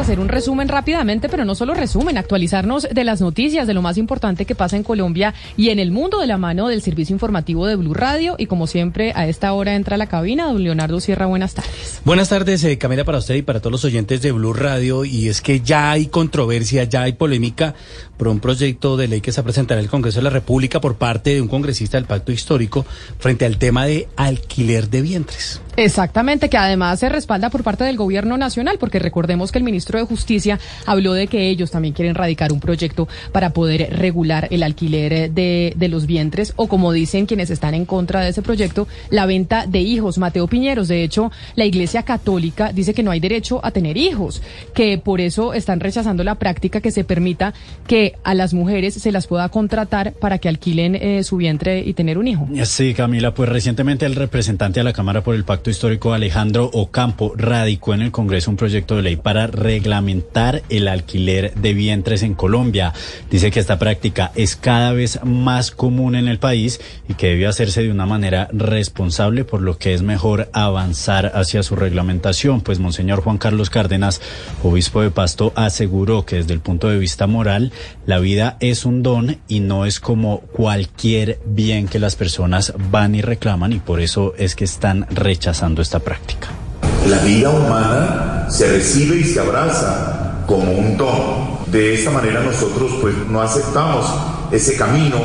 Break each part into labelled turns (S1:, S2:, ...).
S1: hacer un resumen rápidamente, pero no solo resumen, actualizarnos de las noticias, de lo más importante que pasa en Colombia y en el mundo de la mano del servicio informativo de Blue Radio. Y como siempre, a esta hora entra a la cabina don Leonardo Sierra. Buenas tardes.
S2: Buenas tardes, eh, Camila, para usted y para todos los oyentes de Blue Radio. Y es que ya hay controversia, ya hay polémica por un proyecto de ley que se presentará en el Congreso de la República por parte de un congresista del Pacto Histórico frente al tema de alquiler de vientres.
S1: Exactamente, que además se respalda por parte del gobierno nacional, porque recordemos que el ministro de Justicia habló de que ellos también quieren radicar un proyecto para poder regular el alquiler de, de los vientres, o como dicen quienes están en contra de ese proyecto, la venta de hijos. Mateo Piñeros, de hecho, la Iglesia Católica dice que no hay derecho a tener hijos, que por eso están rechazando la práctica que se permita que a las mujeres se las pueda contratar para que alquilen eh, su vientre y tener un hijo.
S3: Sí, Camila, pues recientemente el representante a la Cámara por el Pacto Histórico Alejandro Ocampo radicó en el Congreso un proyecto de ley para reglamentar el alquiler de vientres en Colombia. Dice que esta práctica es cada vez más común en el país y que debe hacerse de una manera responsable, por lo que es mejor avanzar hacia su reglamentación. Pues Monseñor Juan Carlos Cárdenas, obispo de Pasto, aseguró que desde el punto de vista moral, la vida es un don y no es como cualquier bien que las personas van y reclaman y por eso es que están rechazando esta práctica.
S4: La vida humana se recibe y se abraza como un don. De esta manera nosotros pues no aceptamos ese camino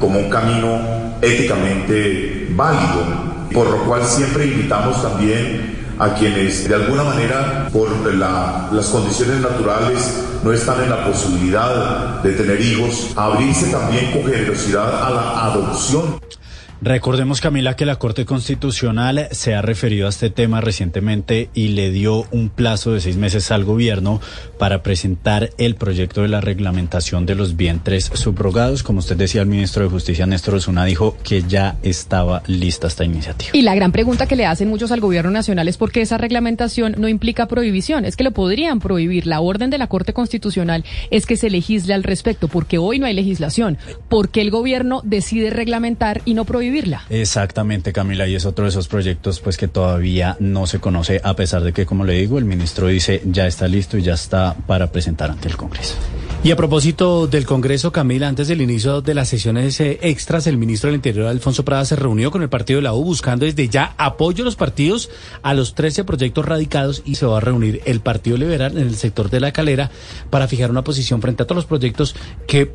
S4: como un camino éticamente válido, por lo cual siempre invitamos también a quienes de alguna manera por las condiciones naturales no están en la posibilidad de tener hijos, abrirse también con generosidad a la adopción.
S3: Recordemos, Camila, que la Corte Constitucional se ha referido a este tema recientemente y le dio un plazo de seis meses al gobierno para presentar el proyecto de la reglamentación de los vientres subrogados. Como usted decía, el ministro de Justicia, Néstor Osuna, dijo que ya estaba lista esta iniciativa.
S1: Y la gran pregunta que le hacen muchos al gobierno nacional es por qué esa reglamentación no implica prohibición. Es que lo podrían prohibir. La orden de la Corte Constitucional es que se legisle al respecto, porque hoy no hay legislación. ¿Por qué el gobierno decide reglamentar y no prohibir? Vivirla.
S3: Exactamente, Camila, y es otro de esos proyectos pues que todavía no se conoce, a pesar de que, como le digo, el ministro dice ya está listo y ya está para presentar ante el Congreso.
S2: Y a propósito del Congreso, Camila, antes del inicio de las sesiones eh, extras, el ministro del Interior, Alfonso Prada, se reunió con el partido de la U buscando desde ya apoyo a los partidos a los 13 proyectos radicados y se va a reunir el Partido Liberal en el sector de la calera para fijar una posición frente a todos los proyectos que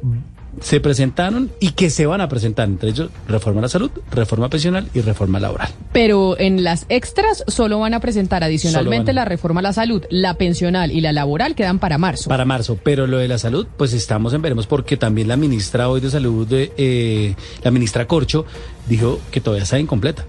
S2: se presentaron y que se van a presentar, entre ellos reforma a la salud, reforma pensional y reforma laboral.
S1: Pero en las extras solo van a presentar adicionalmente la reforma a la salud, la pensional y la laboral quedan para marzo.
S2: Para marzo, pero lo de la salud, pues estamos en veremos porque también la ministra hoy de salud, eh, la ministra Corcho, dijo que todavía está incompleta.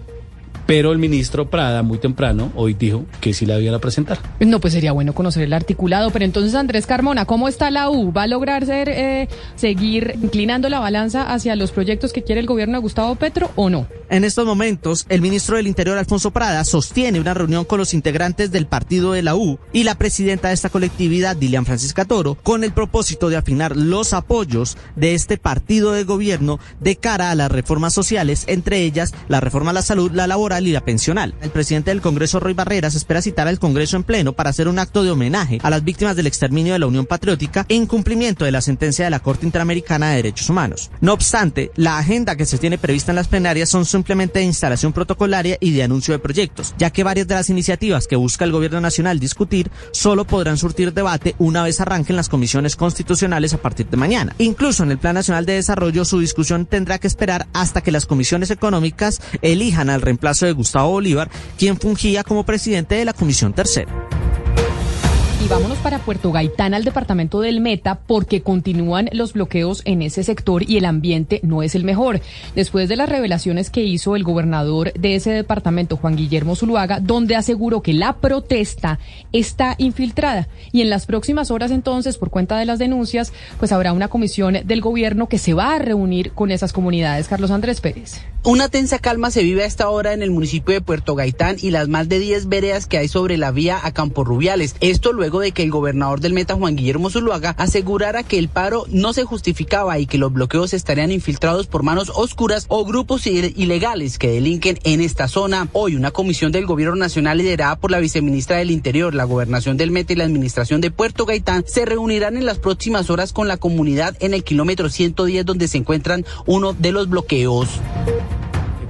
S2: Pero el ministro Prada muy temprano hoy dijo que sí la iban a presentar.
S1: No, pues sería bueno conocer el articulado. Pero entonces, Andrés Carmona, ¿cómo está la U? ¿Va a lograr ser, eh, seguir inclinando la balanza hacia los proyectos que quiere el gobierno de Gustavo Petro o no?
S5: En estos momentos, el ministro del Interior, Alfonso Prada, sostiene una reunión con los integrantes del partido de la U y la presidenta de esta colectividad, Dilian Francisca Toro, con el propósito de afinar los apoyos de este partido de gobierno de cara a las reformas sociales, entre ellas la reforma a la salud, la laboral la pensional. El presidente del Congreso, Roy Barreras, espera citar al Congreso en pleno para hacer un acto de homenaje a las víctimas del exterminio de la Unión Patriótica en cumplimiento de la sentencia de la Corte Interamericana de Derechos Humanos. No obstante, la agenda que se tiene prevista en las plenarias son simplemente de instalación protocolaria y de anuncio de proyectos, ya que varias de las iniciativas que busca el Gobierno Nacional discutir solo podrán surtir debate una vez arranquen las comisiones constitucionales a partir de mañana. Incluso en el Plan Nacional de Desarrollo su discusión tendrá que esperar hasta que las comisiones económicas elijan al reemplazo Gustavo Bolívar, quien fungía como presidente de la Comisión Tercera.
S1: Vámonos para Puerto Gaitán, al departamento del Meta, porque continúan los bloqueos en ese sector y el ambiente no es el mejor. Después de las revelaciones que hizo el gobernador de ese departamento, Juan Guillermo Zuluaga, donde aseguró que la protesta está infiltrada. Y en las próximas horas entonces, por cuenta de las denuncias, pues habrá una comisión del gobierno que se va a reunir con esas comunidades. Carlos Andrés Pérez.
S6: Una tensa calma se vive a esta hora en el municipio de Puerto Gaitán y las más de 10 veredas que hay sobre la vía a Campo Rubiales. Esto luego de que el gobernador del Meta, Juan Guillermo Zuluaga, asegurara que el paro no se justificaba y que los bloqueos estarían infiltrados por manos oscuras o grupos ilegales que delinquen en esta zona. Hoy una comisión del gobierno nacional liderada por la viceministra del Interior, la gobernación del Meta y la administración de Puerto Gaitán se reunirán en las próximas horas con la comunidad en el kilómetro 110 donde se encuentran uno de los bloqueos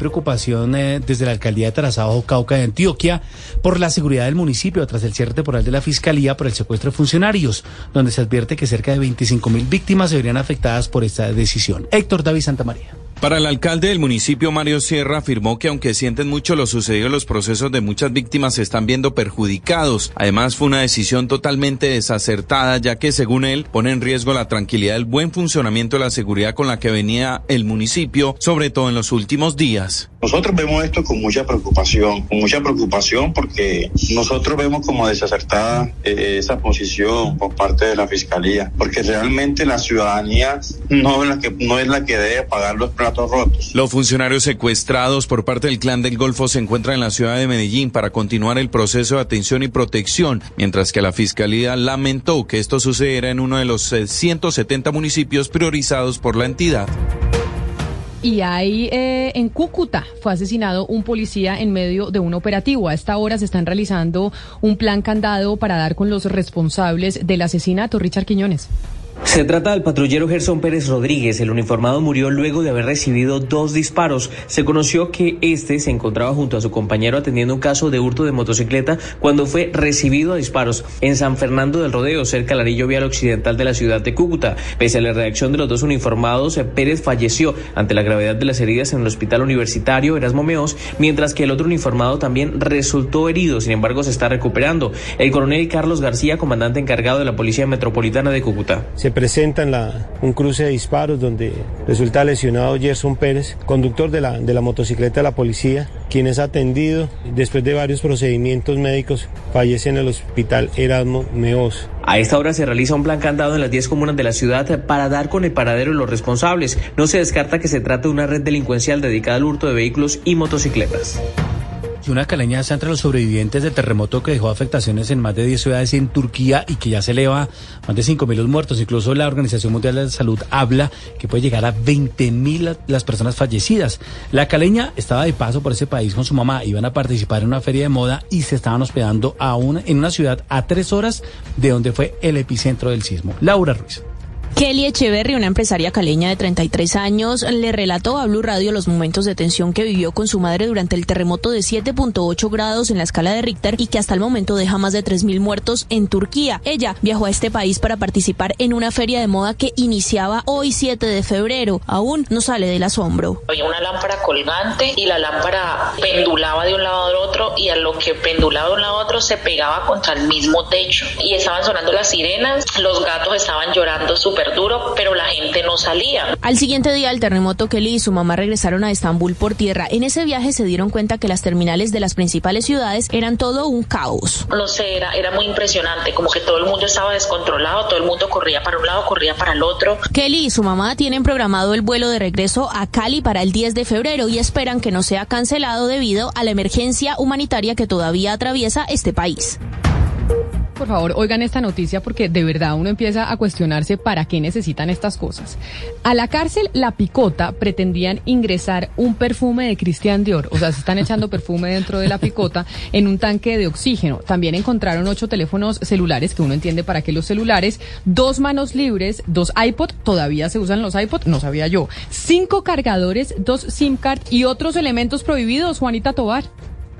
S2: preocupación eh, desde la alcaldía de Tarazajo, Cauca de Antioquia, por la seguridad del municipio tras el cierre temporal de la fiscalía por el secuestro de funcionarios, donde se advierte que cerca de 25 mil víctimas se verían afectadas por esta decisión. Héctor David Santamaría.
S7: Para el alcalde del municipio, Mario Sierra, afirmó que aunque sienten mucho lo sucedido, los procesos de muchas víctimas se están viendo perjudicados. Además, fue una decisión totalmente desacertada, ya que, según él, pone en riesgo la tranquilidad del buen funcionamiento de la seguridad con la que venía el municipio, sobre todo en los últimos días.
S8: Nosotros vemos esto con mucha preocupación, con mucha preocupación porque nosotros vemos como desacertada eh, esa posición por parte de la fiscalía, porque realmente la ciudadanía no es la que no es la que debe pagar los rotos.
S7: Los funcionarios secuestrados por parte del clan del Golfo se encuentran en la ciudad de Medellín para continuar el proceso de atención y protección, mientras que la fiscalía lamentó que esto sucediera en uno de los 170 eh, municipios priorizados por la entidad.
S1: Y ahí eh, en Cúcuta fue asesinado un policía en medio de un operativo. A esta hora se están realizando un plan candado para dar con los responsables del asesinato. Richard Quiñones.
S9: Se trata del patrullero Gerson Pérez Rodríguez. El uniformado murió luego de haber recibido dos disparos. Se conoció que este se encontraba junto a su compañero atendiendo un caso de hurto de motocicleta cuando fue recibido a disparos en San Fernando del Rodeo, cerca del anillo vial occidental de la ciudad de Cúcuta. Pese a la reacción de los dos uniformados, Pérez falleció ante la gravedad de las heridas en el hospital universitario Erasmo Meos, mientras que el otro uniformado también resultó herido. Sin embargo, se está recuperando. El coronel Carlos García, comandante encargado de la Policía Metropolitana de Cúcuta
S10: presenta la, un cruce de disparos donde resulta lesionado Gerson Pérez, conductor de la, de la motocicleta de la policía, quien es atendido después de varios procedimientos médicos, fallece en el hospital Erasmo Meos.
S9: A esta hora se realiza un plan candado en las 10 comunas de la ciudad para dar con el paradero de los responsables. No se descarta que se trate de una red delincuencial dedicada al hurto de vehículos y motocicletas
S2: y una caleña está entre los sobrevivientes del terremoto que dejó afectaciones en más de 10 ciudades en Turquía y que ya se eleva más de 5.000 los muertos. Incluso la Organización Mundial de la Salud habla que puede llegar a 20.000 las personas fallecidas. La caleña estaba de paso por ese país con su mamá, iban a participar en una feria de moda y se estaban hospedando a en una ciudad a tres horas de donde fue el epicentro del sismo. Laura Ruiz.
S11: Kelly Echeverry, una empresaria caleña de 33 años, le relató a Blue Radio los momentos de tensión que vivió con su madre durante el terremoto de 7.8 grados en la escala de Richter y que hasta el momento deja más de 3.000 muertos en Turquía. Ella viajó a este país para participar en una feria de moda que iniciaba hoy 7 de febrero. Aún no sale del asombro.
S12: Había una lámpara colgante y la lámpara pendulaba de un lado al otro y a lo que pendulaba de un lado a otro se pegaba contra el mismo techo y estaban sonando las sirenas, los gatos estaban llorando súper duro, pero la gente no salía.
S11: Al siguiente día, el terremoto, Kelly y su mamá regresaron a Estambul por tierra. En ese viaje se dieron cuenta que las terminales de las principales ciudades eran todo un caos.
S12: No sé, era, era muy impresionante, como que todo el mundo estaba descontrolado, todo el mundo corría para un lado, corría para el otro.
S11: Kelly y su mamá tienen programado el vuelo de regreso a Cali para el 10 de febrero y esperan que no sea cancelado debido a la emergencia humanitaria que todavía atraviesa este país
S1: por favor, oigan esta noticia porque de verdad uno empieza a cuestionarse para qué necesitan estas cosas. A la cárcel La Picota pretendían ingresar un perfume de Christian Dior, o sea, se están echando perfume dentro de la picota en un tanque de oxígeno. También encontraron ocho teléfonos celulares, que uno entiende para qué los celulares, dos manos libres, dos iPod, todavía se usan los iPod, no sabía yo, cinco cargadores, dos SIM card y otros elementos prohibidos, Juanita Tobar.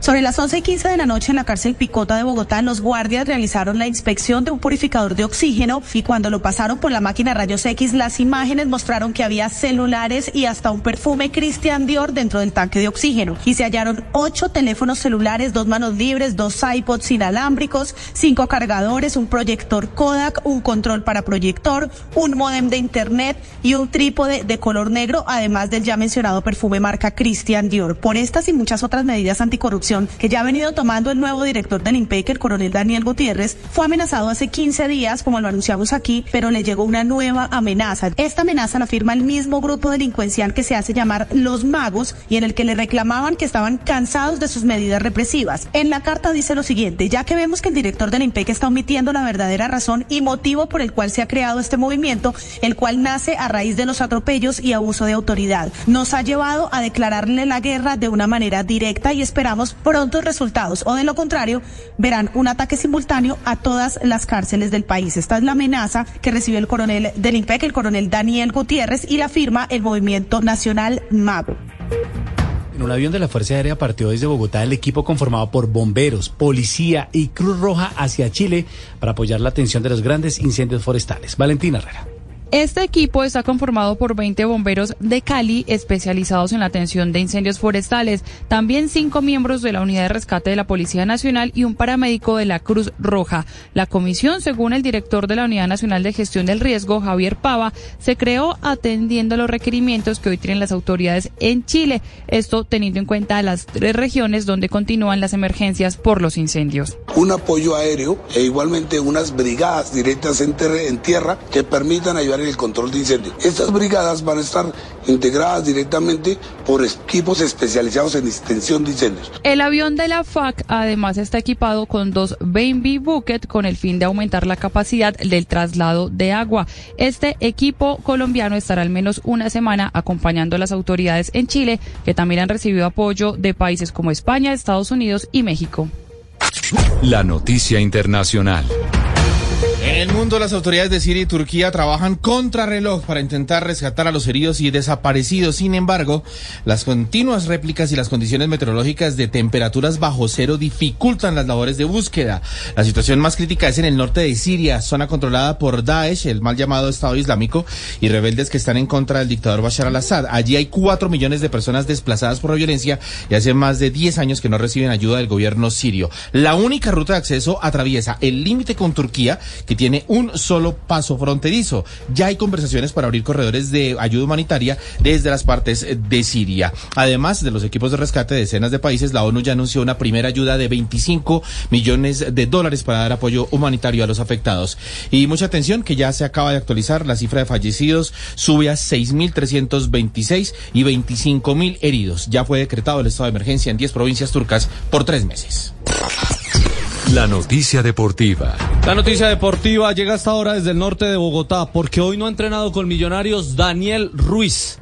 S13: Sobre las 11 y 15 de la noche en la cárcel Picota de Bogotá, los guardias realizaron la inspección de un purificador de oxígeno y cuando lo pasaron por la máquina rayos X, las imágenes mostraron que había celulares y hasta un perfume Christian Dior dentro del tanque de oxígeno. Y se hallaron ocho teléfonos celulares, dos manos libres, dos iPods inalámbricos, cinco cargadores, un proyector Kodak, un control para proyector, un modem de internet y un trípode de color negro, además del ya mencionado perfume marca Christian Dior. Por estas y muchas otras medidas anticorrupción, que ya ha venido tomando el nuevo director del INPEC, el coronel Daniel Gutiérrez, fue amenazado hace 15 días, como lo anunciamos aquí, pero le llegó una nueva amenaza. Esta amenaza la firma el mismo grupo delincuencial que se hace llamar Los Magos y en el que le reclamaban que estaban cansados de sus medidas represivas. En la carta dice lo siguiente, ya que vemos que el director del INPEC está omitiendo la verdadera razón y motivo por el cual se ha creado este movimiento, el cual nace a raíz de los atropellos y abuso de autoridad. Nos ha llevado a declararle la guerra de una manera directa y esperamos prontos resultados o de lo contrario verán un ataque simultáneo a todas las cárceles del país. Esta es la amenaza que recibió el coronel del INPEC, el coronel Daniel Gutiérrez y la firma el Movimiento Nacional Mago.
S2: En un avión de la Fuerza Aérea partió desde Bogotá el equipo conformado por bomberos, policía y Cruz Roja hacia Chile para apoyar la atención de los grandes incendios forestales. Valentina Herrera.
S14: Este equipo está conformado por 20 bomberos de Cali especializados en la atención de incendios forestales, también cinco miembros de la Unidad de Rescate de la Policía Nacional y un paramédico de la Cruz Roja. La comisión, según el director de la Unidad Nacional de Gestión del Riesgo, Javier Pava, se creó atendiendo los requerimientos que hoy tienen las autoridades en Chile, esto teniendo en cuenta las tres regiones donde continúan las emergencias por los incendios.
S15: Un apoyo aéreo e igualmente unas brigadas directas en, en tierra que permitan ayudar el control de incendios. Estas brigadas van a estar integradas directamente por equipos especializados en extensión de incendios.
S14: El avión de la FAC además está equipado con dos Baby Bucket con el fin de aumentar la capacidad del traslado de agua. Este equipo colombiano estará al menos una semana acompañando a las autoridades en Chile, que también han recibido apoyo de países como España, Estados Unidos y México.
S16: La noticia internacional.
S17: El mundo, las autoridades de Siria y Turquía trabajan contra reloj para intentar rescatar a los heridos y desaparecidos. Sin embargo, las continuas réplicas y las condiciones meteorológicas de temperaturas bajo cero dificultan las labores de búsqueda. La situación más crítica es en el norte de Siria, zona controlada por Daesh, el mal llamado Estado Islámico, y rebeldes que están en contra del dictador Bashar al-Assad. Allí hay cuatro millones de personas desplazadas por la violencia y hace más de diez años que no reciben ayuda del gobierno sirio. La única ruta de acceso atraviesa el límite con Turquía, que tiene un solo paso fronterizo. Ya hay conversaciones para abrir corredores de ayuda humanitaria desde las partes de Siria. Además de los equipos de rescate de decenas de países, la ONU ya anunció una primera ayuda de 25 millones de dólares para dar apoyo humanitario a los afectados. Y mucha atención que ya se acaba de actualizar, la cifra de fallecidos sube a 6.326 y 25.000 heridos. Ya fue decretado el estado de emergencia en 10 provincias turcas por tres meses.
S16: La noticia deportiva.
S18: La noticia deportiva llega hasta ahora desde el norte de Bogotá, porque hoy no ha entrenado con Millonarios Daniel Ruiz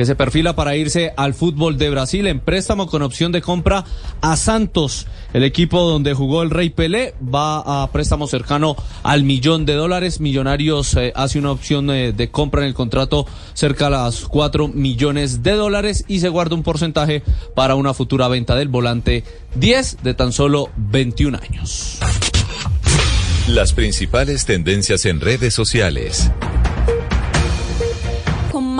S18: que se perfila para irse al fútbol de Brasil en préstamo con opción de compra a Santos. El equipo donde jugó el Rey Pelé va a préstamo cercano al millón de dólares. Millonarios eh, hace una opción eh, de compra en el contrato cerca a las cuatro millones de dólares y se guarda un porcentaje para una futura venta del volante 10 de tan solo 21 años.
S16: Las principales tendencias en redes sociales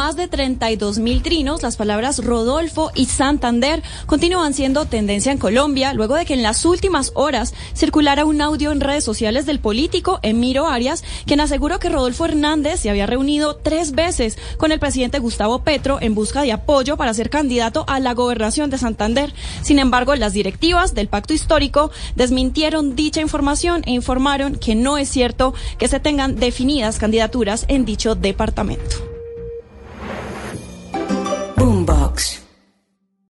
S19: más de 32 mil trinos, las palabras Rodolfo y Santander continúan siendo tendencia en Colombia luego de que en las últimas horas circulara un audio en redes sociales del político Emiro Arias, quien aseguró que Rodolfo Hernández se había reunido tres veces con el presidente Gustavo Petro en busca de apoyo para ser candidato a la gobernación de Santander. Sin embargo, las directivas del pacto histórico desmintieron dicha información e informaron que no es cierto que se tengan definidas candidaturas en dicho departamento. Talks.